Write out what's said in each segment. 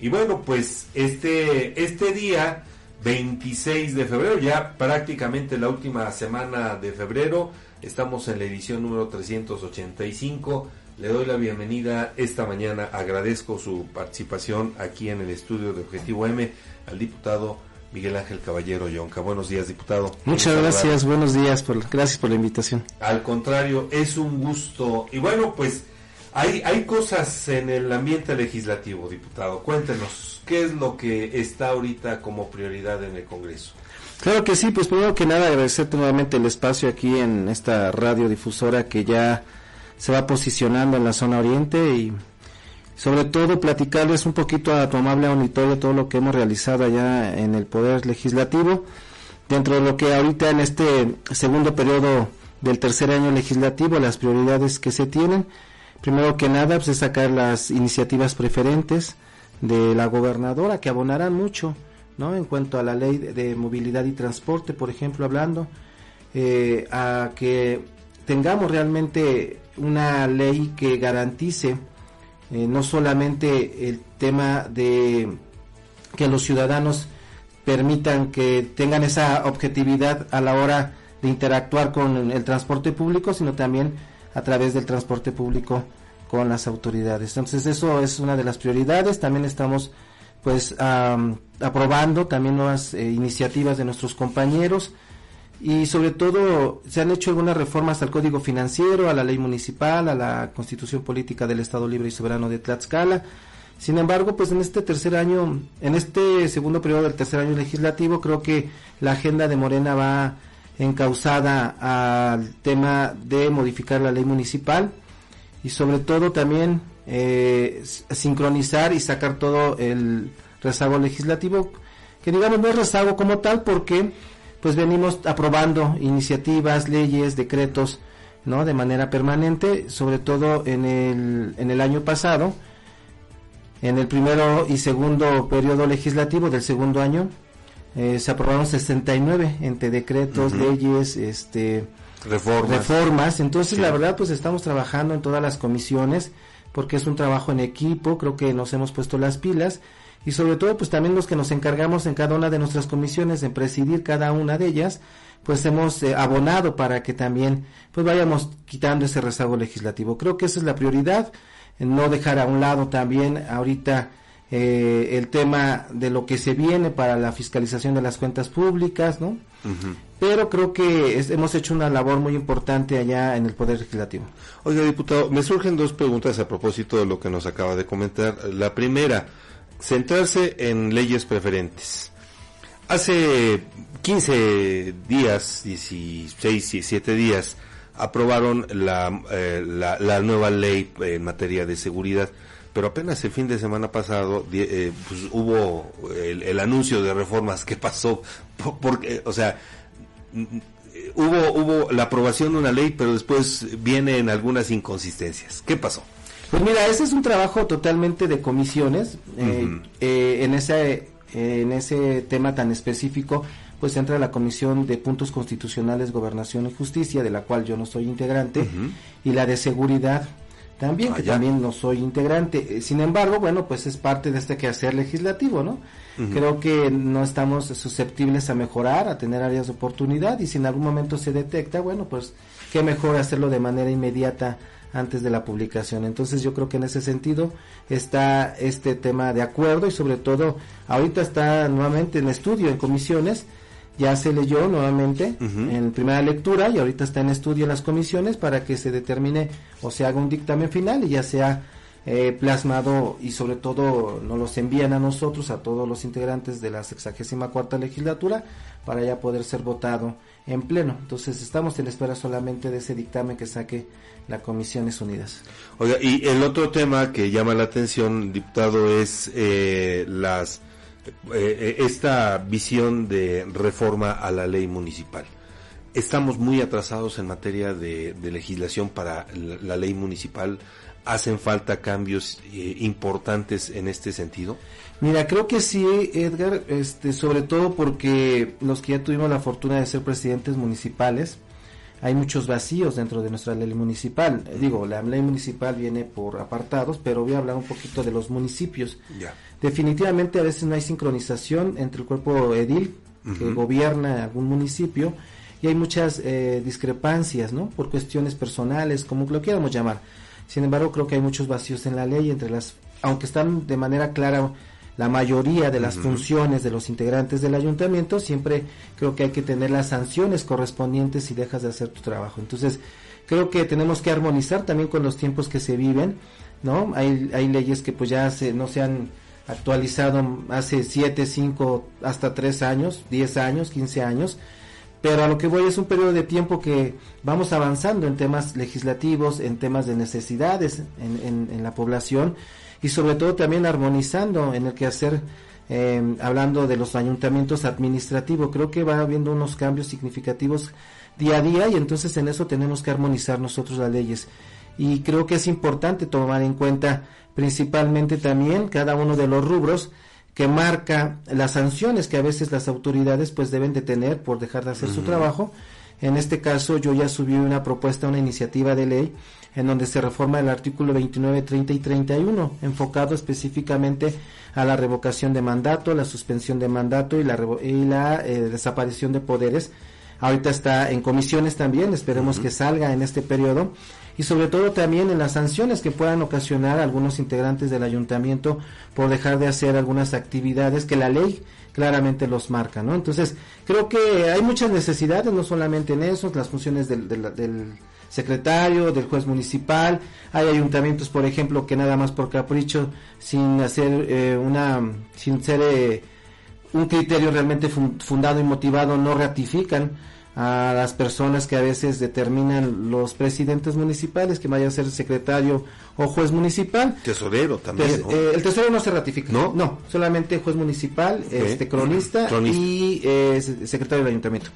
Y bueno, pues este, este día, 26 de febrero, ya prácticamente la última semana de febrero, estamos en la edición número 385. Le doy la bienvenida esta mañana, agradezco su participación aquí en el estudio de Objetivo M al diputado Miguel Ángel Caballero Yonca. Buenos días, diputado. Muchas gracias, buenos días, por, gracias por la invitación. Al contrario, es un gusto. Y bueno, pues hay, hay cosas en el ambiente legislativo, diputado. Cuéntenos, ¿qué es lo que está ahorita como prioridad en el Congreso? Claro que sí, pues primero que nada agradecerte nuevamente el espacio aquí en esta radiodifusora que ya se va posicionando en la zona oriente y sobre todo platicarles un poquito a tu amable auditorio todo lo que hemos realizado allá en el Poder Legislativo, dentro de lo que ahorita en este segundo periodo del tercer año legislativo, las prioridades que se tienen. Primero que nada, pues es sacar las iniciativas preferentes de la gobernadora que abonarán mucho, ¿no? En cuanto a la ley de movilidad y transporte, por ejemplo, hablando, eh, a que tengamos realmente una ley que garantice eh, no solamente el tema de que los ciudadanos permitan que tengan esa objetividad a la hora de interactuar con el transporte público, sino también a través del transporte público con las autoridades. Entonces eso es una de las prioridades. También estamos pues aprobando también nuevas eh, iniciativas de nuestros compañeros y sobre todo se han hecho algunas reformas al Código Financiero, a la ley municipal, a la Constitución Política del Estado Libre y Soberano de Tlaxcala. Sin embargo, pues en este tercer año, en este segundo periodo del tercer año legislativo, creo que la agenda de Morena va encausada al tema de modificar la ley municipal y sobre todo también eh, sincronizar y sacar todo el rezago legislativo, que digamos no es rezago como tal porque pues venimos aprobando iniciativas, leyes, decretos, ¿no? De manera permanente, sobre todo en el, en el año pasado, en el primero y segundo periodo legislativo del segundo año, eh, se aprobaron 69 entre decretos, leyes, este, reformas. reformas. Entonces, la verdad, pues estamos trabajando en todas las comisiones, porque es un trabajo en equipo, creo que nos hemos puesto las pilas y sobre todo pues también los que nos encargamos en cada una de nuestras comisiones en presidir cada una de ellas pues hemos eh, abonado para que también pues vayamos quitando ese rezago legislativo creo que esa es la prioridad no dejar a un lado también ahorita eh, el tema de lo que se viene para la fiscalización de las cuentas públicas, ¿no? Pero creo que hemos hecho una labor muy importante allá en el Poder Legislativo. Oiga, diputado, me surgen dos preguntas a propósito de lo que nos acaba de comentar. La primera, centrarse en leyes preferentes. Hace 15 días, 16, 17 días, aprobaron la, eh, la, nueva ley en materia de seguridad, pero apenas el fin de semana pasado eh, pues, hubo el, anuncio de reformas que pasó, porque, o sea, hubo, hubo la aprobación de una ley, pero después vienen algunas inconsistencias. ¿Qué pasó? Pues mira, ese es un trabajo totalmente de comisiones. Eh, eh, en, ese, en ese tema tan específico, pues entra la Comisión de Puntos Constitucionales, Gobernación y Justicia, de la cual yo no soy integrante, y la de Seguridad también, que también no soy integrante. Eh, sin embargo, bueno, pues es parte de este quehacer legislativo, ¿no? Creo que no estamos susceptibles a mejorar, a tener áreas de oportunidad, y si en algún momento se detecta, bueno, pues qué mejor hacerlo de manera inmediata antes de la publicación. Entonces yo creo que en ese sentido está este tema de acuerdo y sobre todo ahorita está nuevamente en estudio en comisiones, ya se leyó nuevamente en primera lectura y ahorita está en estudio en las comisiones para que se determine o se haga un dictamen final y ya sea eh, plasmado y sobre todo nos los envían a nosotros, a todos los integrantes de la sexagésima cuarta legislatura para ya poder ser votado en pleno. Entonces estamos en espera solamente de ese dictamen que saque la Comisiones Unidas. Oiga, y el otro tema que llama la atención, diputado, es eh, las eh, esta visión de reforma a la ley municipal. Estamos muy atrasados en materia de, legislación para la, ley municipal. ¿Hacen falta cambios eh, importantes en este sentido? Mira, creo que sí, Edgar, este, sobre todo porque los que ya tuvimos la fortuna de ser presidentes municipales, hay muchos vacíos dentro de nuestra ley municipal. Eh, digo, la ley municipal viene por apartados, pero voy a hablar un poquito de los municipios. Definitivamente a veces no hay sincronización entre el cuerpo edil que gobierna algún municipio y hay muchas eh, discrepancias, ¿no? Por cuestiones personales, como lo quieramos llamar. Sin embargo, creo que hay muchos vacíos en la ley entre las, aunque están de manera clara la mayoría de las funciones de los integrantes del ayuntamiento, siempre creo que hay que tener las sanciones correspondientes si dejas de hacer tu trabajo. Entonces, creo que tenemos que armonizar también con los tiempos que se viven, ¿no? Hay, hay leyes que pues ya se, no se han actualizado hace 7, 5, hasta 3 años, 10 años, 15 años, pero a lo que voy es un periodo de tiempo que vamos avanzando en temas legislativos, en temas de necesidades en, la población, y sobre todo también armonizando en el quehacer, eh, hablando de los ayuntamientos administrativos. Creo que va habiendo unos cambios significativos día a día y entonces en eso tenemos que armonizar nosotros las leyes. Y creo que es importante tomar en cuenta principalmente también cada uno de los rubros que marca las sanciones que a veces las autoridades pues deben de tener por dejar de hacer su trabajo. En este caso yo ya subí una propuesta, una iniciativa de ley en donde se reforma el artículo 29, 30 y 31, enfocado específicamente a la revocación de mandato, la suspensión de mandato y la, y la eh, desaparición de poderes. Ahorita está en comisiones también, esperemos que salga en este periodo y sobre todo también en las sanciones que puedan ocasionar algunos integrantes del ayuntamiento por dejar de hacer algunas actividades que la ley claramente los marca, ¿no? Entonces, creo que hay muchas necesidades, no solamente en eso, las funciones del, del secretario, del juez municipal. Hay ayuntamientos, por ejemplo, que nada más por capricho, sin hacer eh, una, sin ser eh, un criterio realmente fundado y motivado, no ratifican a las personas que a veces determinan los presidentes municipales, que vaya a ser secretario o juez municipal. Tesorero también. Eh, el tesorero no se ratifica. No, no, solamente juez municipal, este cronista, y secretario del ayuntamiento.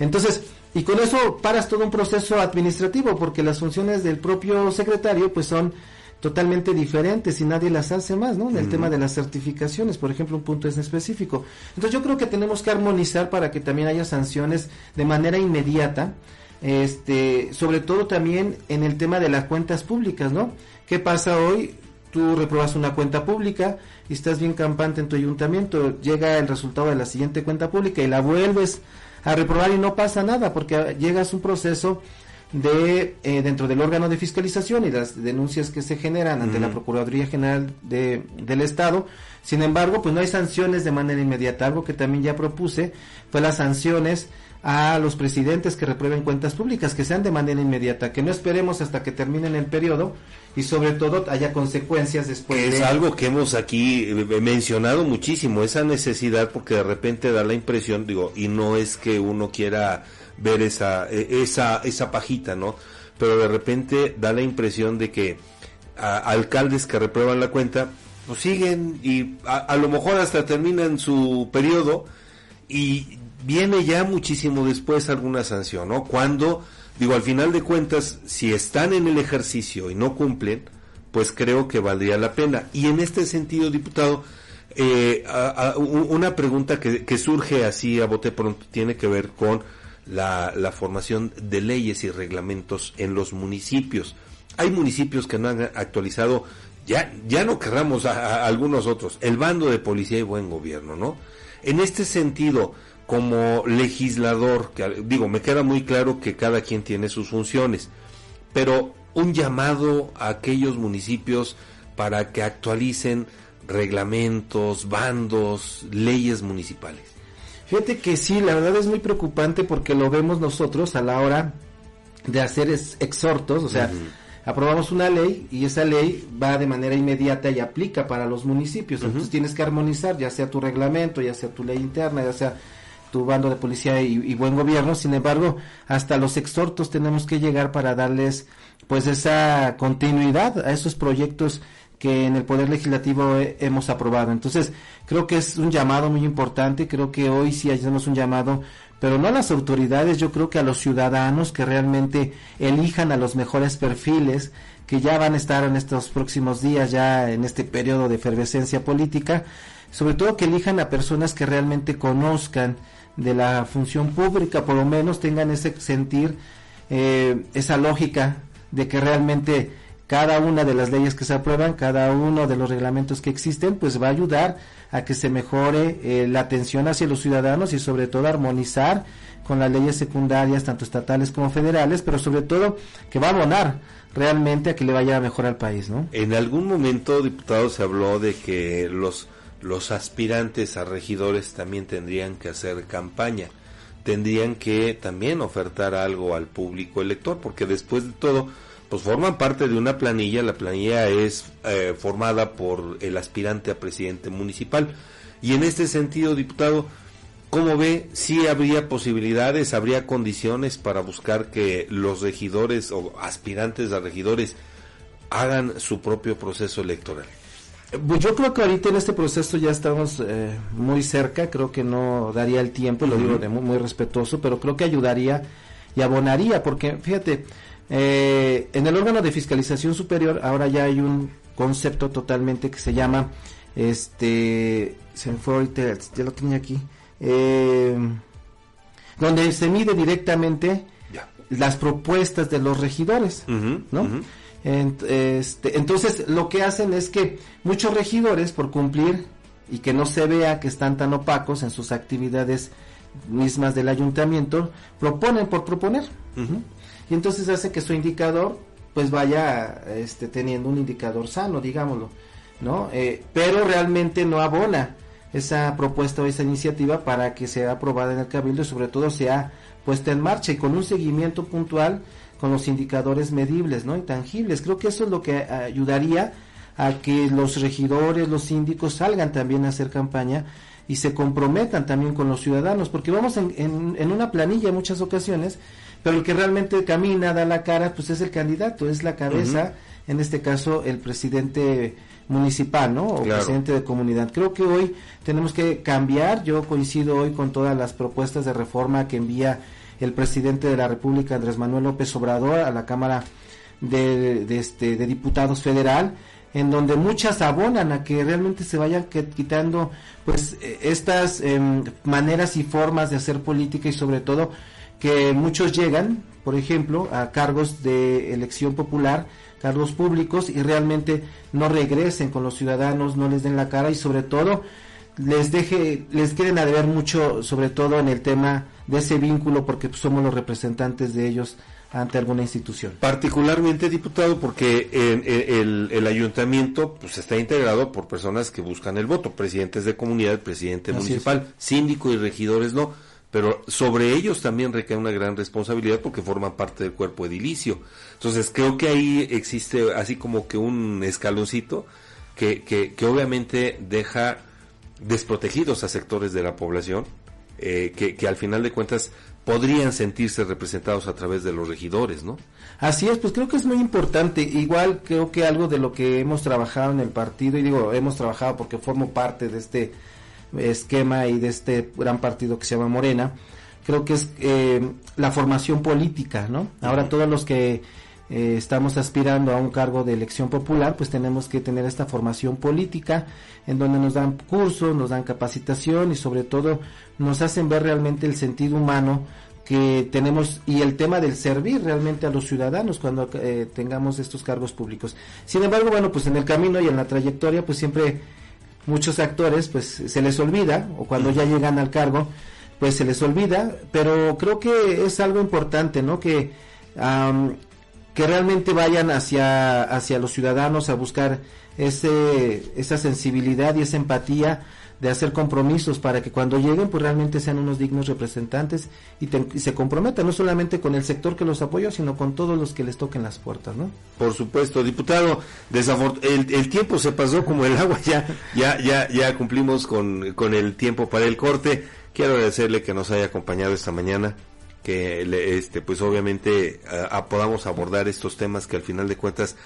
Entonces, y con eso paras todo un proceso administrativo, porque las funciones del propio secretario pues son totalmente diferentes y nadie las hace más, ¿no? En el tema de las certificaciones, por ejemplo, un punto es específico. Entonces yo creo que tenemos que armonizar para que también haya sanciones de manera inmediata, este, sobre todo también en el tema de las cuentas públicas, ¿no? ¿Qué pasa hoy? Tú reprobas una cuenta pública y estás bien campante en tu ayuntamiento, llega el resultado de la siguiente cuenta pública y la vuelves a reprobar y no pasa nada porque llegas a un proceso de eh, dentro del órgano de fiscalización y las denuncias que se generan ante la Procuraduría General de, del Estado. Sin embargo, pues no hay sanciones de manera inmediata. Algo que también ya propuse fue las sanciones a los presidentes que reprueben cuentas públicas, que sean de manera inmediata, que no esperemos hasta que terminen el periodo y sobre todo haya consecuencias después. Es algo que hemos aquí eh, mencionado muchísimo, esa necesidad, porque de repente da la impresión, digo, y no es que uno quiera ver esa, e, esa, esa pajita, ¿no? Pero de repente da la impresión de que alcaldes que reprueban la cuenta, pues siguen y a, a lo mejor hasta terminan su periodo y viene ya muchísimo después alguna sanción, ¿no? Cuando, digo, al final de cuentas, si están en el ejercicio y no cumplen, pues creo que valdría la pena. Y en este sentido, diputado, eh, una pregunta que, surge así a bote pronto tiene que ver con la, formación de leyes y reglamentos en los municipios. Hay municipios que no han actualizado, ya, ya no querramos a algunos otros, el bando de policía y buen gobierno, ¿no? En este sentido, como legislador, digo, me queda muy claro que cada quien tiene sus funciones, pero un llamado a aquellos municipios para que actualicen reglamentos, bandos, leyes municipales. Fíjate que sí, la verdad es muy preocupante porque lo vemos nosotros a la hora de hacer exhortos, o sea, aprobamos una ley y esa ley va de manera inmediata y aplica para los municipios, entonces tienes que armonizar ya sea tu reglamento, ya sea tu ley interna, ya sea tu bando de policía y, buen gobierno. Sin embargo, hasta los exhortos tenemos que llegar para darles pues esa continuidad a esos proyectos que en el Poder Legislativo hemos aprobado. Entonces, creo que es un llamado muy importante, creo que hoy sí hacemos un llamado, pero no a las autoridades, yo creo que a los ciudadanos que realmente elijan a los mejores perfiles que ya van a estar en estos próximos días, ya en este periodo de efervescencia política, sobre todo que elijan a personas que realmente conozcan de la función pública, por lo menos tengan ese sentir eh, esa lógica de que realmente cada una de las leyes que se aprueban, cada uno de los reglamentos que existen, pues va a ayudar a que se mejore eh, la atención hacia los ciudadanos y sobre todo armonizar con las leyes secundarias, tanto estatales como federales, pero sobre todo que va a abonar realmente a que le vaya mejor al país, ¿no? En algún momento, diputado, se habló de que los los aspirantes a regidores también tendrían que hacer campaña, tendrían que también ofertar algo al público elector, porque después de todo, pues forman parte de una planilla, la planilla es eh, formada por el aspirante a presidente municipal. Y en este sentido, diputado, ¿cómo ve si habría posibilidades, habría condiciones para buscar que los regidores o aspirantes a regidores hagan su propio proceso electoral? Pues yo creo que ahorita en este proceso ya estamos eh, muy cerca, creo que no daría el tiempo, lo digo de muy, muy, respetuoso, pero creo que ayudaría y abonaría, porque fíjate, eh, en el órgano de fiscalización superior ahora ya hay un concepto totalmente que se llama, este, se me fue ahorita, ya lo tenía aquí, eh, donde se mide directamente las propuestas de los regidores, ¿no? este, entonces, lo que hacen es que muchos regidores, por cumplir y que no se vea que están tan opacos en sus actividades mismas del ayuntamiento, proponen por proponer. Y entonces hace que su indicador pues vaya este, teniendo un indicador sano, digámoslo, ¿no? Eh, pero realmente no abona esa propuesta o esa iniciativa para que sea aprobada en el cabildo y sobre todo sea puesta en marcha y con un seguimiento puntual con los indicadores medibles, ¿no? Intangibles. Creo que eso es lo que ayudaría a que los regidores, los síndicos salgan también a hacer campaña y se comprometan también con los ciudadanos, porque vamos en, en, una planilla en muchas ocasiones, pero el que realmente camina, da la cara, pues es el candidato, es la cabeza, en este caso el presidente municipal, ¿no? O presidente de comunidad. Creo que hoy tenemos que cambiar, yo coincido hoy con todas las propuestas de reforma que envía el presidente de la República, Andrés Manuel López Obrador, a la Cámara de, este, de Diputados Federal, en donde muchas abonan a que realmente se vayan quitando pues eh, estas em, maneras y formas de hacer política y sobre todo que muchos llegan, por ejemplo, a cargos de elección popular, cargos públicos y realmente no regresen con los ciudadanos, no les den la cara y sobre todo les deje, les quieren a mucho, sobre todo en el tema de ese vínculo, porque somos los representantes de ellos ante alguna institución. Particularmente, diputado, porque el, el, ayuntamiento pues está integrado por personas que buscan el voto, presidentes de comunidad, presidente municipal, síndico y regidores no, pero sobre ellos también recae una gran responsabilidad porque forman parte del cuerpo edilicio. Entonces creo que ahí existe así como que un escaloncito que, que, que obviamente deja desprotegidos a sectores de la población eh, que, que, al final de cuentas podrían sentirse representados a través de los regidores, ¿no? Así es, pues creo que es muy importante. Igual creo que algo de lo que hemos trabajado en el partido, y digo, hemos trabajado porque formo parte de este esquema y de este gran partido que se llama Morena, creo que es eh, la formación política, ¿no? Ahora todos los que eh, estamos aspirando a un cargo de elección popular, pues tenemos que tener esta formación política en donde nos dan cursos, nos dan capacitación y sobre todo nos hacen ver realmente el sentido humano que tenemos y el tema del servir realmente a los ciudadanos cuando eh, tengamos estos cargos públicos. Sin embargo, bueno, pues en el camino y en la trayectoria, pues siempre muchos actores, pues se les olvida o cuando ya llegan al cargo, pues se les olvida, pero creo que es algo importante, ¿no? Que que realmente vayan hacia, hacia los ciudadanos a buscar ese, esa sensibilidad y esa empatía de hacer compromisos para que cuando lleguen pues realmente sean unos dignos representantes y, se comprometan no solamente con el sector que los apoya sino con todos los que les toquen las puertas no por supuesto diputado el, el tiempo se pasó como el agua ya ya ya ya cumplimos con, con el tiempo para el corte. Quiero agradecerle que nos haya acompañado esta mañana que este pues obviamente podamos abordar estos temas que al final de cuentas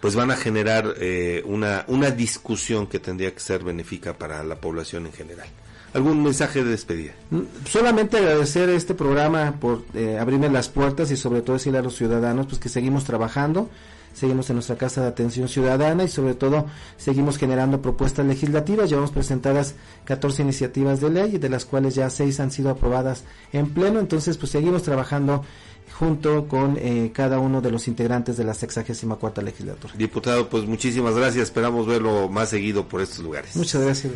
pues van a generar eh, una, una discusión que tendría que ser benéfica para la población en general. ¿Algún mensaje de despedida? Mm, solamente agradecer este programa por eh, abrirme las puertas y sobre todo decirle a los ciudadanos pues que seguimos trabajando, seguimos en nuestra Casa de Atención Ciudadana y sobre todo seguimos generando propuestas legislativas. Llevamos presentadas 14 iniciativas de ley, de las cuales ya 6 han sido aprobadas en pleno, entonces pues seguimos trabajando junto con eh, cada uno de los integrantes de la 64 legislatura. Diputado, pues muchísimas gracias, esperamos verlo más seguido por estos lugares. Muchas gracias.